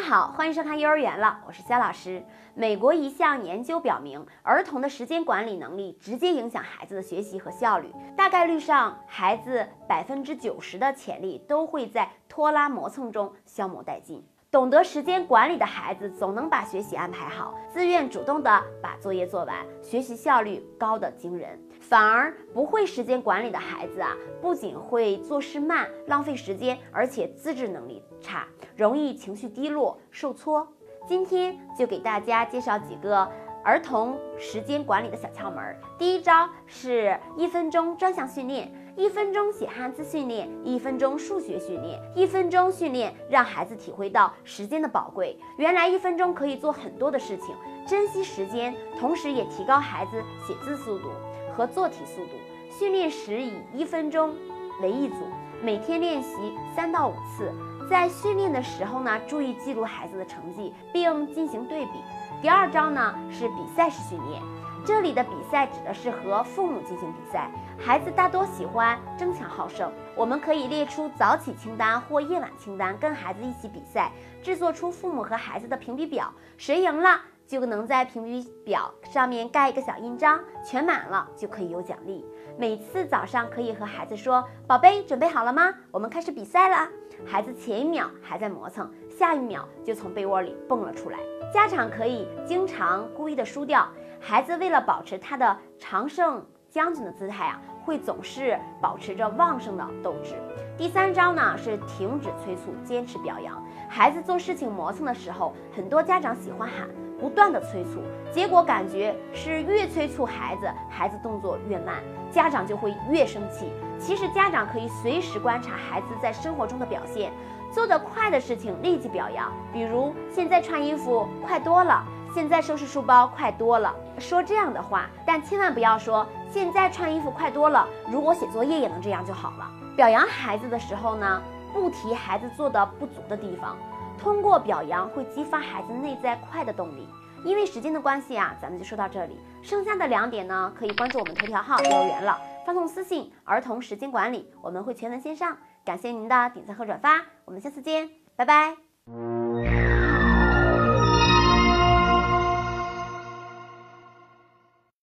好，欢迎收看幼儿园了，我是肖老师。美国一项研究表明，儿童的时间管理能力直接影响孩子的学习和效率。大概率上，孩子百分之九十的潜力都会在拖拉磨蹭中消磨殆尽。懂得时间管理的孩子，总能把学习安排好，自愿主动的把作业做完，学习效率高的惊人。反而不会时间管理的孩子啊，不仅会做事慢、浪费时间，而且自制能力差，容易情绪低落、受挫。今天就给大家介绍几个儿童时间管理的小窍门。第一招是一分钟专项训练。一分钟写汉字训练，一分钟数学训练，一分钟训练让孩子体会到时间的宝贵。原来一分钟可以做很多的事情，珍惜时间，同时也提高孩子写字速度和做题速度。训练时以一分钟为一组，每天练习三到五次。在训练的时候呢，注意记录孩子的成绩，并进行对比。第二招呢是比赛式训练。这里的比赛指的是和父母进行比赛，孩子大多喜欢争强好胜。我们可以列出早起清单或夜晚清单，跟孩子一起比赛，制作出父母和孩子的评比表。谁赢了，就能在评比表上面盖一个小印章，全满了就可以有奖励。每次早上可以和孩子说：“宝贝，准备好了吗？我们开始比赛了！”孩子前一秒还在磨蹭，下一秒就从被窝里蹦了出来。家长可以经常故意的输掉。孩子为了保持他的常胜将军的姿态啊，会总是保持着旺盛的斗志。第三招呢是停止催促，坚持表扬。孩子做事情磨蹭的时候，很多家长喜欢喊，不断的催促，结果感觉是越催促孩子，孩子动作越慢，家长就会越生气。其实家长可以随时观察孩子在生活中的表现，做得快的事情立即表扬，比如现在穿衣服快多了。现在收拾书包快多了，说这样的话，但千万不要说现在穿衣服快多了。如果写作业也能这样就好了。表扬孩子的时候呢，不提孩子做的不足的地方，通过表扬会激发孩子内在快的动力。因为时间的关系啊，咱们就说到这里。剩下的两点呢，可以关注我们头条号幼儿园了，发送私信“儿童时间管理”，我们会全文线上。感谢您的点赞和转发，我们下次见，拜拜。